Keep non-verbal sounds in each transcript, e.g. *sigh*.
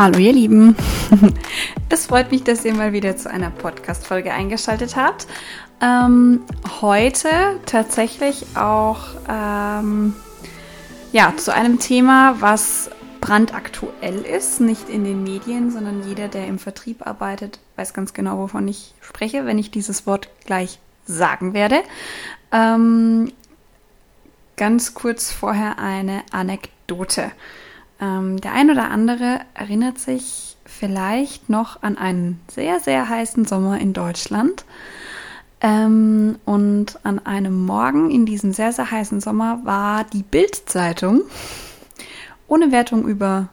Hallo ihr Lieben. *laughs* Es freut mich, dass ihr mal wieder zu einer Podcast-Folge eingeschaltet habt. Ähm, heute tatsächlich auch ähm, ja, zu einem Thema, was brandaktuell ist, nicht in den Medien, sondern jeder, der im Vertrieb arbeitet, weiß ganz genau, wovon ich spreche, wenn ich dieses Wort gleich sagen werde. Ähm, ganz kurz vorher eine Anekdote. Ähm, der ein oder andere erinnert sich vielleicht noch an einen sehr, sehr heißen Sommer in Deutschland. Ähm, und an einem Morgen in diesem sehr, sehr heißen Sommer war die Bild-Zeitung, ohne Wertung über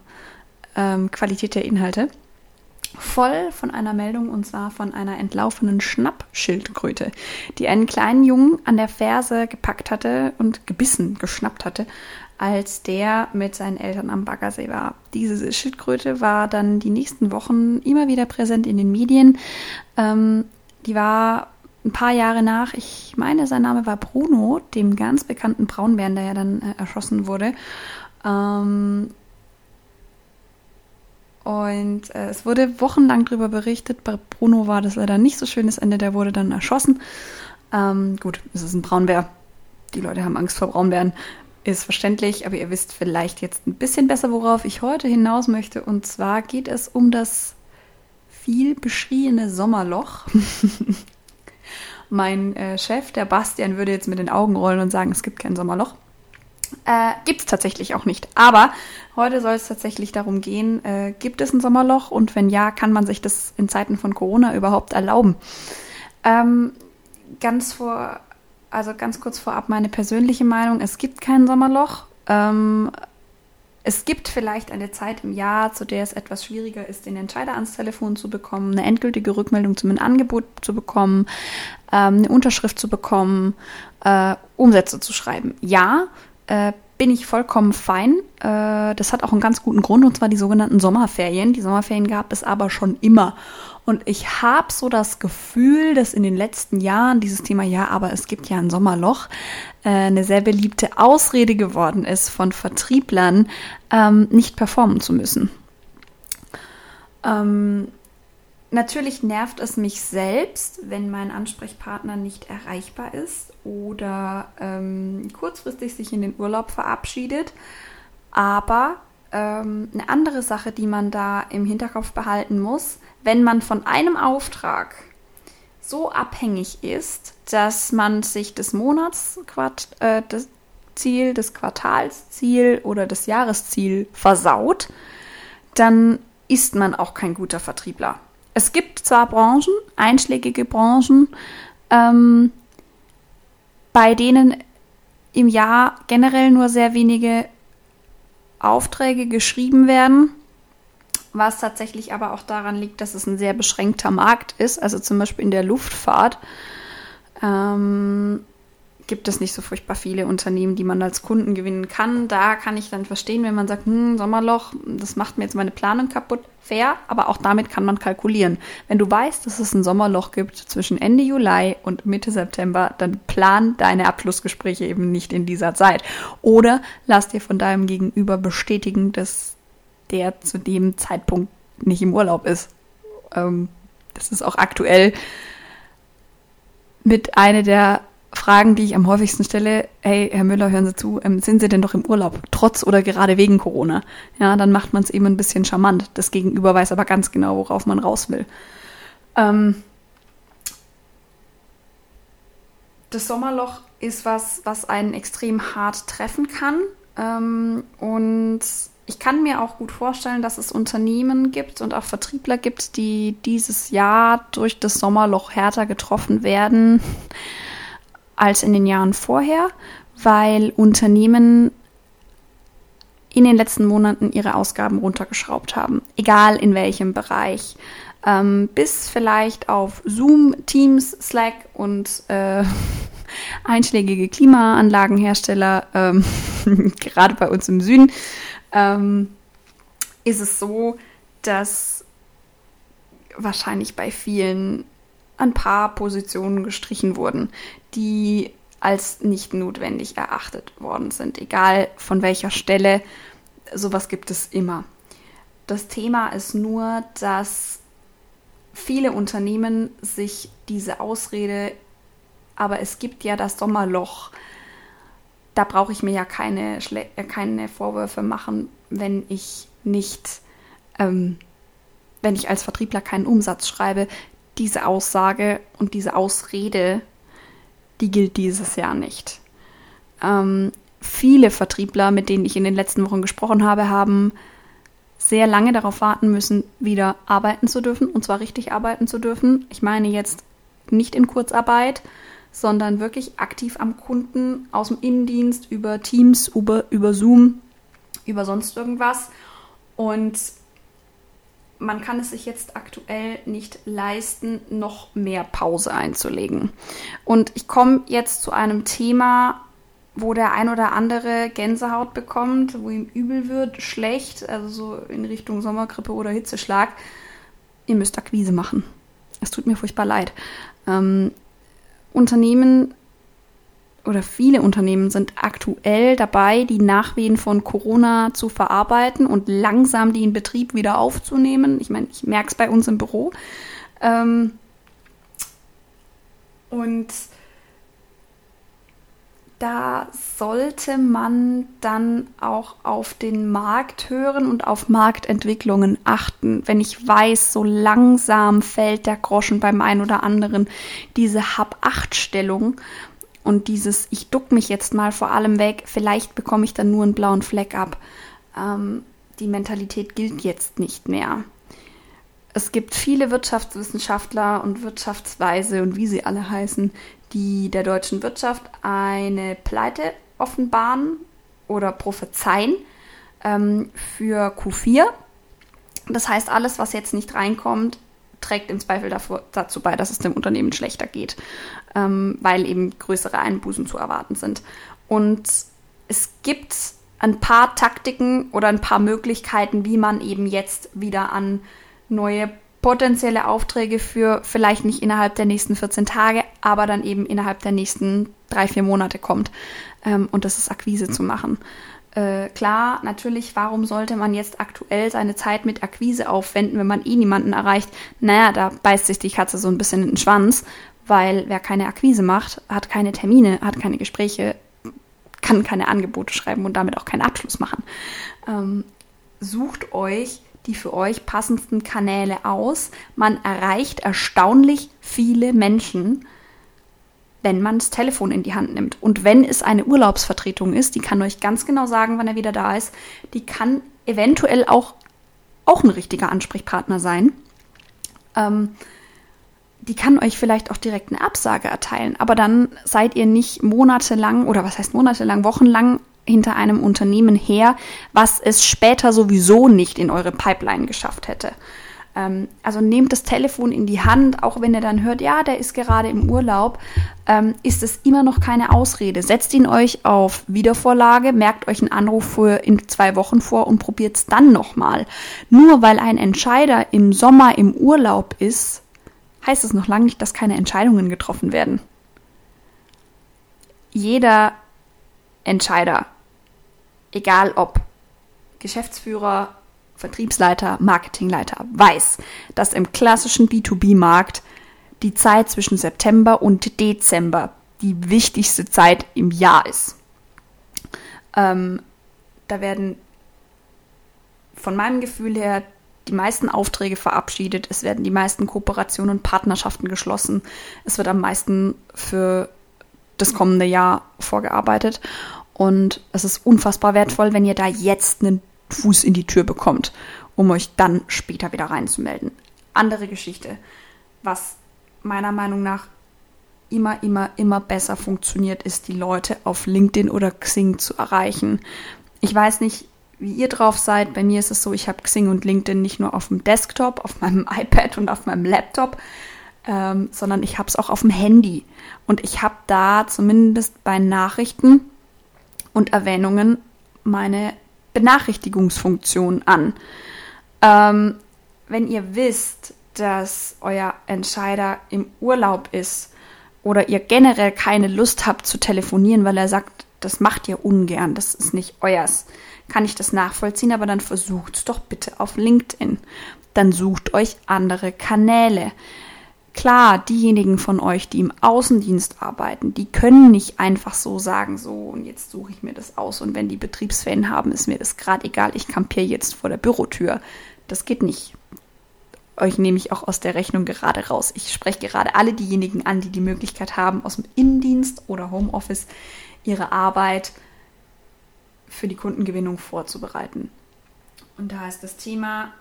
ähm, Qualität der Inhalte, voll von einer Meldung und zwar von einer entlaufenen Schnappschildkröte, die einen kleinen Jungen an der Ferse gepackt hatte und gebissen, geschnappt hatte, als der mit seinen Eltern am Baggersee war. Diese Schildkröte war dann die nächsten Wochen immer wieder präsent in den Medien. Ähm, die war ein paar Jahre nach, ich meine, sein Name war Bruno, dem ganz bekannten Braunbären, der ja dann äh, erschossen wurde. Ähm, und äh, es wurde wochenlang darüber berichtet. Bei Bruno war das leider nicht so schönes Ende, der wurde dann erschossen. Ähm, gut, es ist ein Braunbär. Die Leute haben Angst vor Braunbären. Ist verständlich, aber ihr wisst vielleicht jetzt ein bisschen besser, worauf ich heute hinaus möchte. Und zwar geht es um das viel beschriebene Sommerloch. *laughs* mein äh, Chef, der Bastian, würde jetzt mit den Augen rollen und sagen, es gibt kein Sommerloch. Äh, gibt es tatsächlich auch nicht. Aber heute soll es tatsächlich darum gehen, äh, gibt es ein Sommerloch und wenn ja, kann man sich das in Zeiten von Corona überhaupt erlauben? Ähm, ganz vor also ganz kurz vorab meine persönliche Meinung. Es gibt kein Sommerloch. Ähm, es gibt vielleicht eine Zeit im Jahr, zu der es etwas schwieriger ist, den Entscheider ans Telefon zu bekommen, eine endgültige Rückmeldung zum Angebot zu bekommen, ähm, eine Unterschrift zu bekommen, äh, Umsätze zu schreiben. Ja, äh, bin ich vollkommen fein. Äh, das hat auch einen ganz guten Grund, und zwar die sogenannten Sommerferien. Die Sommerferien gab es aber schon immer. Und ich habe so das Gefühl, dass in den letzten Jahren dieses Thema, ja, aber es gibt ja ein Sommerloch, äh, eine sehr beliebte Ausrede geworden ist von Vertrieblern, ähm, nicht performen zu müssen. Ähm, natürlich nervt es mich selbst, wenn mein Ansprechpartner nicht erreichbar ist oder ähm, kurzfristig sich in den Urlaub verabschiedet. Aber ähm, eine andere Sache, die man da im Hinterkopf behalten muss, wenn man von einem Auftrag so abhängig ist, dass man sich das Monatsquart äh, das Ziel, das Quartalsziel oder das Jahresziel versaut, dann ist man auch kein guter Vertriebler. Es gibt zwar Branchen, einschlägige Branchen, ähm, bei denen im Jahr generell nur sehr wenige Aufträge geschrieben werden, was tatsächlich aber auch daran liegt, dass es ein sehr beschränkter Markt ist, also zum Beispiel in der Luftfahrt. Ähm, gibt es nicht so furchtbar viele Unternehmen, die man als Kunden gewinnen kann. Da kann ich dann verstehen, wenn man sagt, hm, Sommerloch, das macht mir jetzt meine Planung kaputt. Fair, aber auch damit kann man kalkulieren. Wenn du weißt, dass es ein Sommerloch gibt zwischen Ende Juli und Mitte September, dann plan deine Abschlussgespräche eben nicht in dieser Zeit. Oder lass dir von deinem Gegenüber bestätigen, dass der zu dem Zeitpunkt nicht im Urlaub ist. Ähm, das ist auch aktuell mit einer der Fragen, die ich am häufigsten stelle, hey, Herr Müller, hören Sie zu, ähm, sind Sie denn doch im Urlaub, trotz oder gerade wegen Corona? Ja, dann macht man es eben ein bisschen charmant. Das Gegenüber weiß aber ganz genau, worauf man raus will. Ähm, das Sommerloch ist was, was einen extrem hart treffen kann. Ähm, und ich kann mir auch gut vorstellen, dass es Unternehmen gibt und auch Vertriebler gibt, die dieses Jahr durch das Sommerloch härter getroffen werden als in den Jahren vorher, weil Unternehmen in den letzten Monaten ihre Ausgaben runtergeschraubt haben, egal in welchem Bereich. Ähm, bis vielleicht auf Zoom, Teams, Slack und äh, *laughs* einschlägige Klimaanlagenhersteller, ähm, *laughs* gerade bei uns im Süden, ähm, ist es so, dass wahrscheinlich bei vielen ein paar Positionen gestrichen wurden, die als nicht notwendig erachtet worden sind. Egal von welcher Stelle, sowas gibt es immer. Das Thema ist nur, dass viele Unternehmen sich diese Ausrede, aber es gibt ja das Sommerloch, da brauche ich mir ja keine, äh, keine Vorwürfe machen, wenn ich nicht, ähm, wenn ich als Vertriebler keinen Umsatz schreibe. Diese Aussage und diese Ausrede, die gilt dieses Jahr nicht. Ähm, viele Vertriebler, mit denen ich in den letzten Wochen gesprochen habe, haben sehr lange darauf warten müssen, wieder arbeiten zu dürfen, und zwar richtig arbeiten zu dürfen. Ich meine jetzt nicht in Kurzarbeit, sondern wirklich aktiv am Kunden aus dem Innendienst über Teams, über, über Zoom, über sonst irgendwas. Und man kann es sich jetzt aktuell nicht leisten, noch mehr Pause einzulegen. Und ich komme jetzt zu einem Thema, wo der ein oder andere Gänsehaut bekommt, wo ihm übel wird, schlecht, also so in Richtung Sommergrippe oder Hitzeschlag. Ihr müsst Akquise machen. Es tut mir furchtbar leid. Ähm, Unternehmen oder viele Unternehmen sind aktuell dabei, die Nachwehen von Corona zu verarbeiten und langsam die in Betrieb wieder aufzunehmen. Ich meine, ich merke es bei uns im Büro. Ähm, und da sollte man dann auch auf den Markt hören und auf Marktentwicklungen achten. Wenn ich weiß, so langsam fällt der Groschen beim einen oder anderen, diese Hab-Acht-Stellung und dieses Ich duck mich jetzt mal vor allem weg, vielleicht bekomme ich dann nur einen blauen Fleck ab. Ähm, die Mentalität gilt jetzt nicht mehr. Es gibt viele Wirtschaftswissenschaftler und Wirtschaftsweise und wie sie alle heißen, die der deutschen Wirtschaft eine Pleite offenbaren oder prophezeien ähm, für Q4. Das heißt, alles, was jetzt nicht reinkommt, trägt im Zweifel davor, dazu bei, dass es dem Unternehmen schlechter geht, ähm, weil eben größere Einbußen zu erwarten sind. Und es gibt ein paar Taktiken oder ein paar Möglichkeiten, wie man eben jetzt wieder an neue potenzielle Aufträge für vielleicht nicht innerhalb der nächsten 14 Tage, aber dann eben innerhalb der nächsten drei, vier Monate kommt. Ähm, und das ist Akquise zu machen. Äh, klar, natürlich, warum sollte man jetzt aktuell seine Zeit mit Akquise aufwenden, wenn man eh niemanden erreicht? Naja, da beißt sich die Katze so ein bisschen in den Schwanz, weil wer keine Akquise macht, hat keine Termine, hat keine Gespräche, kann keine Angebote schreiben und damit auch keinen Abschluss machen. Ähm, sucht euch die für euch passendsten Kanäle aus. Man erreicht erstaunlich viele Menschen, wenn man das Telefon in die Hand nimmt. Und wenn es eine Urlaubsvertretung ist, die kann euch ganz genau sagen, wann er wieder da ist, die kann eventuell auch, auch ein richtiger Ansprechpartner sein. Ähm, die kann euch vielleicht auch direkt eine Absage erteilen, aber dann seid ihr nicht monatelang oder was heißt monatelang, wochenlang hinter einem Unternehmen her, was es später sowieso nicht in eure Pipeline geschafft hätte. Ähm, also nehmt das Telefon in die Hand, auch wenn ihr dann hört, ja, der ist gerade im Urlaub, ähm, ist es immer noch keine Ausrede. Setzt ihn euch auf Wiedervorlage, merkt euch einen Anruf für in zwei Wochen vor und probiert es dann nochmal. Nur weil ein Entscheider im Sommer im Urlaub ist, heißt es noch lange nicht, dass keine Entscheidungen getroffen werden. Jeder Entscheider egal ob Geschäftsführer, Vertriebsleiter, Marketingleiter, weiß, dass im klassischen B2B-Markt die Zeit zwischen September und Dezember die wichtigste Zeit im Jahr ist. Ähm, da werden von meinem Gefühl her die meisten Aufträge verabschiedet, es werden die meisten Kooperationen und Partnerschaften geschlossen, es wird am meisten für das kommende Jahr vorgearbeitet und es ist unfassbar wertvoll, wenn ihr da jetzt einen Fuß in die Tür bekommt, um euch dann später wieder reinzumelden. Andere Geschichte, was meiner Meinung nach immer, immer, immer besser funktioniert, ist, die Leute auf LinkedIn oder Xing zu erreichen. Ich weiß nicht, wie ihr drauf seid. Bei mir ist es so, ich habe Xing und LinkedIn nicht nur auf dem Desktop, auf meinem *laughs* iPad und auf meinem Laptop, ähm, sondern ich habe es auch auf dem Handy. Und ich habe da zumindest bei Nachrichten und Erwähnungen meine Benachrichtigungsfunktion an. Ähm, wenn ihr wisst, dass euer Entscheider im Urlaub ist oder ihr generell keine Lust habt zu telefonieren, weil er sagt, das macht ihr ungern, das ist nicht euers, kann ich das nachvollziehen, aber dann versucht es doch bitte auf LinkedIn. Dann sucht euch andere Kanäle. Klar, diejenigen von euch, die im Außendienst arbeiten, die können nicht einfach so sagen, so und jetzt suche ich mir das aus und wenn die Betriebsferien haben, ist mir das gerade egal, ich kampiere jetzt vor der Bürotür. Das geht nicht. Euch nehme ich auch aus der Rechnung gerade raus. Ich spreche gerade alle diejenigen an, die die Möglichkeit haben, aus dem Innendienst oder Homeoffice ihre Arbeit für die Kundengewinnung vorzubereiten. Und da ist das Thema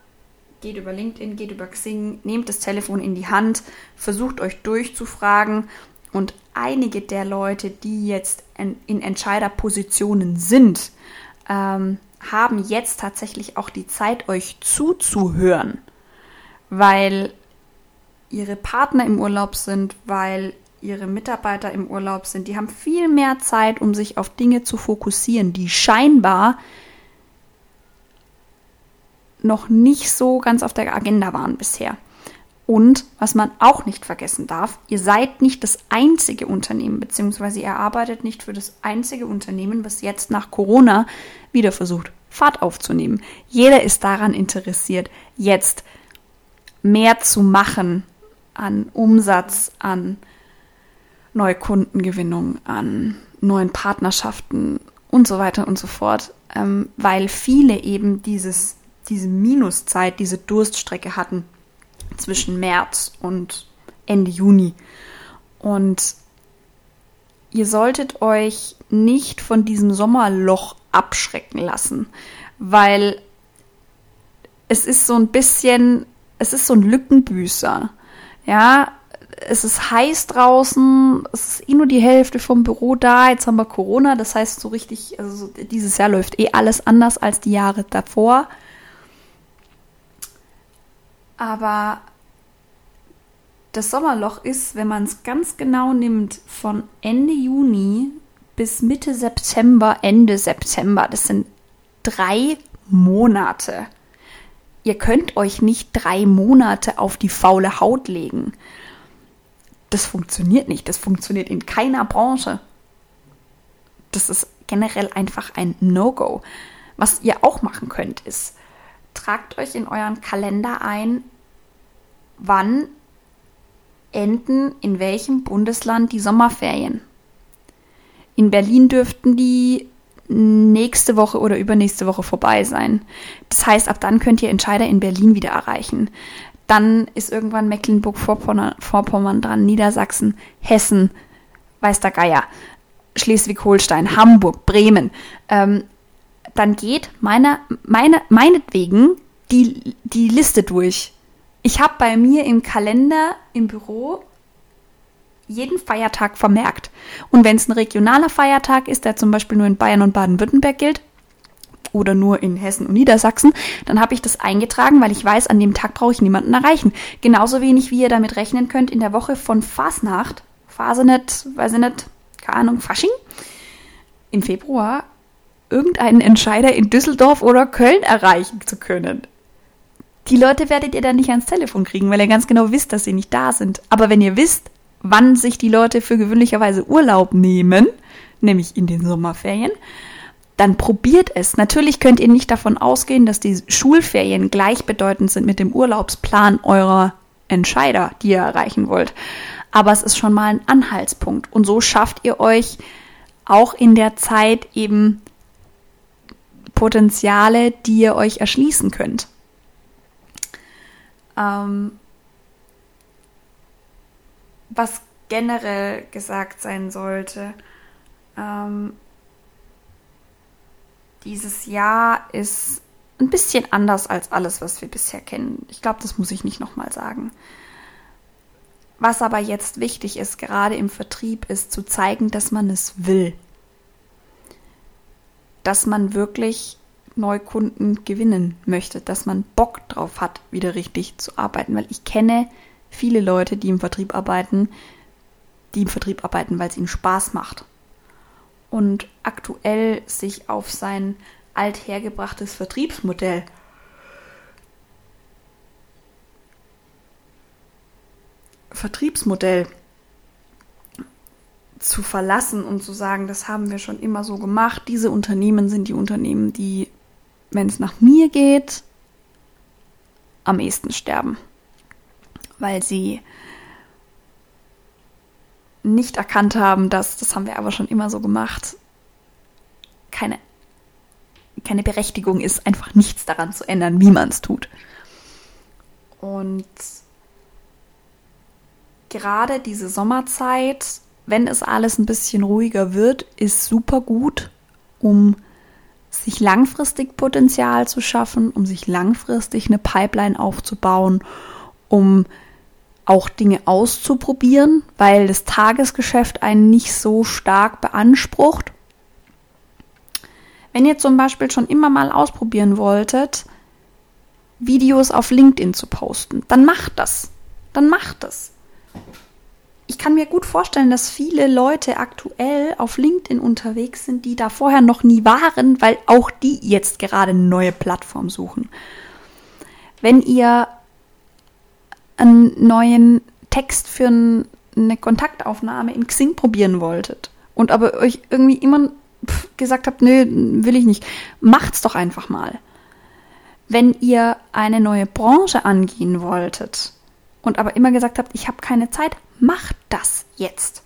geht über LinkedIn, geht über Xing, nehmt das Telefon in die Hand, versucht euch durchzufragen und einige der Leute, die jetzt in Entscheiderpositionen sind, ähm, haben jetzt tatsächlich auch die Zeit, euch zuzuhören, weil ihre Partner im Urlaub sind, weil ihre Mitarbeiter im Urlaub sind. Die haben viel mehr Zeit, um sich auf Dinge zu fokussieren, die scheinbar noch nicht so ganz auf der Agenda waren bisher. Und was man auch nicht vergessen darf, ihr seid nicht das einzige Unternehmen, beziehungsweise ihr arbeitet nicht für das einzige Unternehmen, was jetzt nach Corona wieder versucht, Fahrt aufzunehmen. Jeder ist daran interessiert, jetzt mehr zu machen an Umsatz, an Neukundengewinnung, an neuen Partnerschaften und so weiter und so fort, ähm, weil viele eben dieses diese Minuszeit, diese Durststrecke hatten zwischen März und Ende Juni. Und ihr solltet euch nicht von diesem Sommerloch abschrecken lassen, weil es ist so ein bisschen, es ist so ein Lückenbüßer. Ja, es ist heiß draußen, es ist eh nur die Hälfte vom Büro da, jetzt haben wir Corona, das heißt so richtig, also dieses Jahr läuft eh alles anders als die Jahre davor. Aber das Sommerloch ist, wenn man es ganz genau nimmt, von Ende Juni bis Mitte September, Ende September. Das sind drei Monate. Ihr könnt euch nicht drei Monate auf die faule Haut legen. Das funktioniert nicht. Das funktioniert in keiner Branche. Das ist generell einfach ein No-Go. Was ihr auch machen könnt, ist, tragt euch in euren Kalender ein, wann enden in welchem Bundesland die Sommerferien. In Berlin dürften die nächste Woche oder übernächste Woche vorbei sein. Das heißt, ab dann könnt ihr Entscheider in Berlin wieder erreichen. Dann ist irgendwann Mecklenburg-Vorpommern dran, Niedersachsen, Hessen, weiß der Geier, Schleswig-Holstein, Hamburg, Bremen. Ähm, dann geht meiner, meine, meinetwegen die, die Liste durch. Ich habe bei mir im Kalender im Büro jeden Feiertag vermerkt. Und wenn es ein regionaler Feiertag ist, der zum Beispiel nur in Bayern und Baden-Württemberg gilt, oder nur in Hessen und Niedersachsen, dann habe ich das eingetragen, weil ich weiß, an dem Tag brauche ich niemanden erreichen. Genauso wenig, wie ihr damit rechnen könnt, in der Woche von Fasnacht, Fasenet, weiß ich nicht, keine Ahnung, Fasching, im Februar irgendeinen Entscheider in Düsseldorf oder Köln erreichen zu können. Die Leute werdet ihr dann nicht ans Telefon kriegen, weil ihr ganz genau wisst, dass sie nicht da sind. Aber wenn ihr wisst, wann sich die Leute für gewöhnlicherweise Urlaub nehmen, nämlich in den Sommerferien, dann probiert es. Natürlich könnt ihr nicht davon ausgehen, dass die Schulferien gleichbedeutend sind mit dem Urlaubsplan eurer Entscheider, die ihr erreichen wollt. Aber es ist schon mal ein Anhaltspunkt. Und so schafft ihr euch auch in der Zeit eben Potenziale, die ihr euch erschließen könnt. Ähm, was generell gesagt sein sollte, ähm, dieses Jahr ist ein bisschen anders als alles, was wir bisher kennen. Ich glaube, das muss ich nicht nochmal sagen. Was aber jetzt wichtig ist, gerade im Vertrieb, ist zu zeigen, dass man es will. Dass man wirklich Neukunden gewinnen möchte, dass man Bock drauf hat, wieder richtig zu arbeiten. Weil ich kenne viele Leute, die im Vertrieb arbeiten, die im Vertrieb arbeiten, weil es ihnen Spaß macht. Und aktuell sich auf sein althergebrachtes Vertriebsmodell Vertriebsmodell zu verlassen und zu sagen, das haben wir schon immer so gemacht. Diese Unternehmen sind die Unternehmen, die wenn es nach mir geht, am ehesten sterben, weil sie nicht erkannt haben, dass, das haben wir aber schon immer so gemacht, keine, keine Berechtigung ist, einfach nichts daran zu ändern, wie man es tut. Und gerade diese Sommerzeit, wenn es alles ein bisschen ruhiger wird, ist super gut, um sich langfristig Potenzial zu schaffen, um sich langfristig eine Pipeline aufzubauen, um auch Dinge auszuprobieren, weil das Tagesgeschäft einen nicht so stark beansprucht. Wenn ihr zum Beispiel schon immer mal ausprobieren wolltet, Videos auf LinkedIn zu posten, dann macht das. Dann macht das. Ich kann mir gut vorstellen, dass viele Leute aktuell auf LinkedIn unterwegs sind, die da vorher noch nie waren, weil auch die jetzt gerade eine neue Plattform suchen. Wenn ihr einen neuen Text für eine Kontaktaufnahme in Xing probieren wolltet und aber euch irgendwie immer gesagt habt, nö, will ich nicht, macht's doch einfach mal. Wenn ihr eine neue Branche angehen wolltet und aber immer gesagt habt, ich habe keine Zeit, macht das jetzt.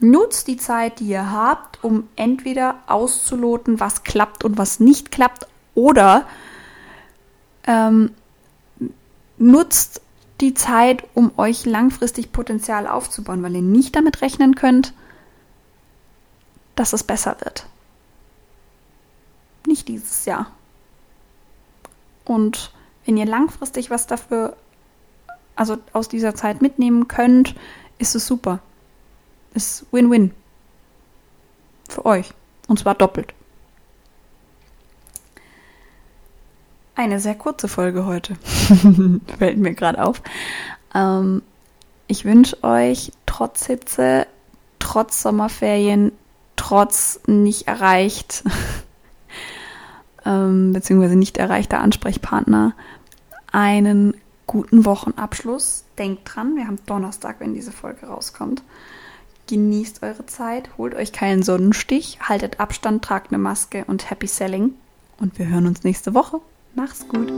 Nutzt die Zeit, die ihr habt, um entweder auszuloten, was klappt und was nicht klappt, oder ähm, nutzt die Zeit, um euch langfristig Potenzial aufzubauen, weil ihr nicht damit rechnen könnt, dass es besser wird. Nicht dieses Jahr. Und wenn ihr langfristig was dafür, also aus dieser Zeit mitnehmen könnt, ist es super. Ist Win-Win. Für euch. Und zwar doppelt. Eine sehr kurze Folge heute. *laughs* Fällt mir gerade auf. Ähm, ich wünsche euch trotz Hitze, trotz Sommerferien, trotz nicht erreicht, *laughs* ähm, beziehungsweise nicht erreichter Ansprechpartner, einen guten Wochenabschluss. Denkt dran, wir haben Donnerstag, wenn diese Folge rauskommt. Genießt eure Zeit, holt euch keinen Sonnenstich, haltet Abstand, tragt eine Maske und Happy Selling. Und wir hören uns nächste Woche. Mach's gut.